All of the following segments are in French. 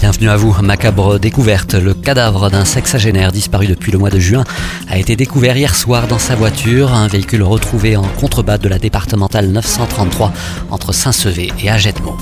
Bienvenue à vous. Macabre découverte. Le cadavre d'un sexagénaire disparu depuis le mois de juin a été découvert hier soir dans sa voiture. Un véhicule retrouvé en contrebas de la départementale 933 entre Saint-Sevé et Agetmont.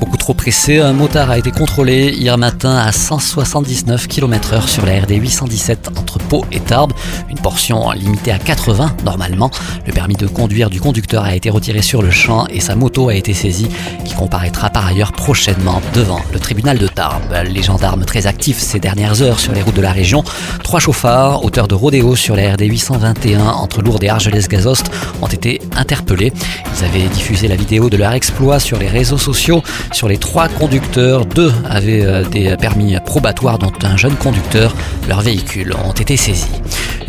Beaucoup trop pressé, un motard a été contrôlé hier matin à 179 km h sur la RD 817 entre Pau et Tarbes. Une portion limitée à 80 normalement. Le permis de conduire du conducteur a été retiré sur le champ et sa moto a été saisie qui comparaîtra par ailleurs prochainement devant le tribunal de Tarbes. Les gendarmes très actifs ces dernières heures sur les routes de la région. Trois chauffards, auteurs de rodéo sur la RD 821 entre Lourdes et Argelès-Gazost, ont été interpellés. Ils avaient diffusé la vidéo de leur exploit sur les réseaux sociaux. Sur les trois conducteurs, deux avaient euh, des permis probatoires dont un jeune conducteur. Leurs véhicules ont été saisis.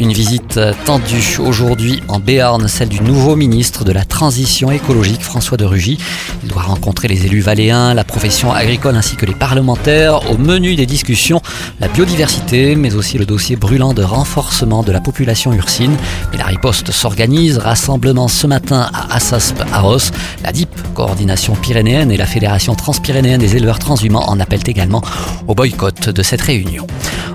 Une visite tendue aujourd'hui en Béarn, celle du nouveau ministre de la Transition écologique, François de Rugy. Il doit rencontrer les élus valéens, la profession agricole ainsi que les parlementaires. Au menu des discussions, la biodiversité, mais aussi le dossier brûlant de renforcement de la population ursine. Mais la riposte s'organise. Rassemblement ce matin à Assasp, Aros. La DIP, coordination pyrénéenne, et la Fédération transpyrénéenne des éleveurs transhumants en appellent également au boycott de cette réunion.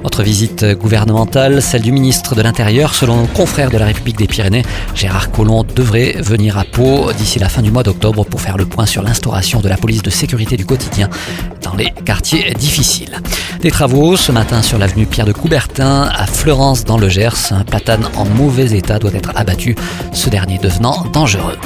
Autre visite gouvernementale, celle du ministre de l'Intérieur. Selon le confrère de la République des Pyrénées, Gérard Collomb devrait venir à Pau d'ici la fin du mois d'octobre pour faire le point sur l'instauration de la police de sécurité du quotidien dans les quartiers difficiles. Des travaux ce matin sur l'avenue Pierre de Coubertin à Florence dans le Gers. Un platane en mauvais état doit être abattu, ce dernier devenant dangereux.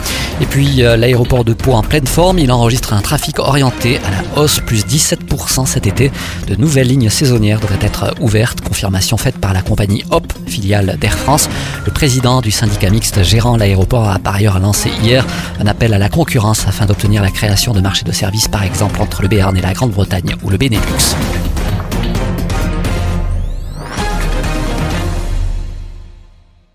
Et puis euh, l'aéroport de Pau en pleine forme, il enregistre un trafic orienté à la hausse, plus 17% cet été. De nouvelles lignes saisonnières devraient être ouvertes, confirmation faite par la compagnie HOP, filiale d'Air France. Le président du syndicat mixte gérant l'aéroport a par ailleurs lancé hier un appel à la concurrence afin d'obtenir la création de marchés de services par exemple entre le Béarn et la Grande-Bretagne ou le Benelux.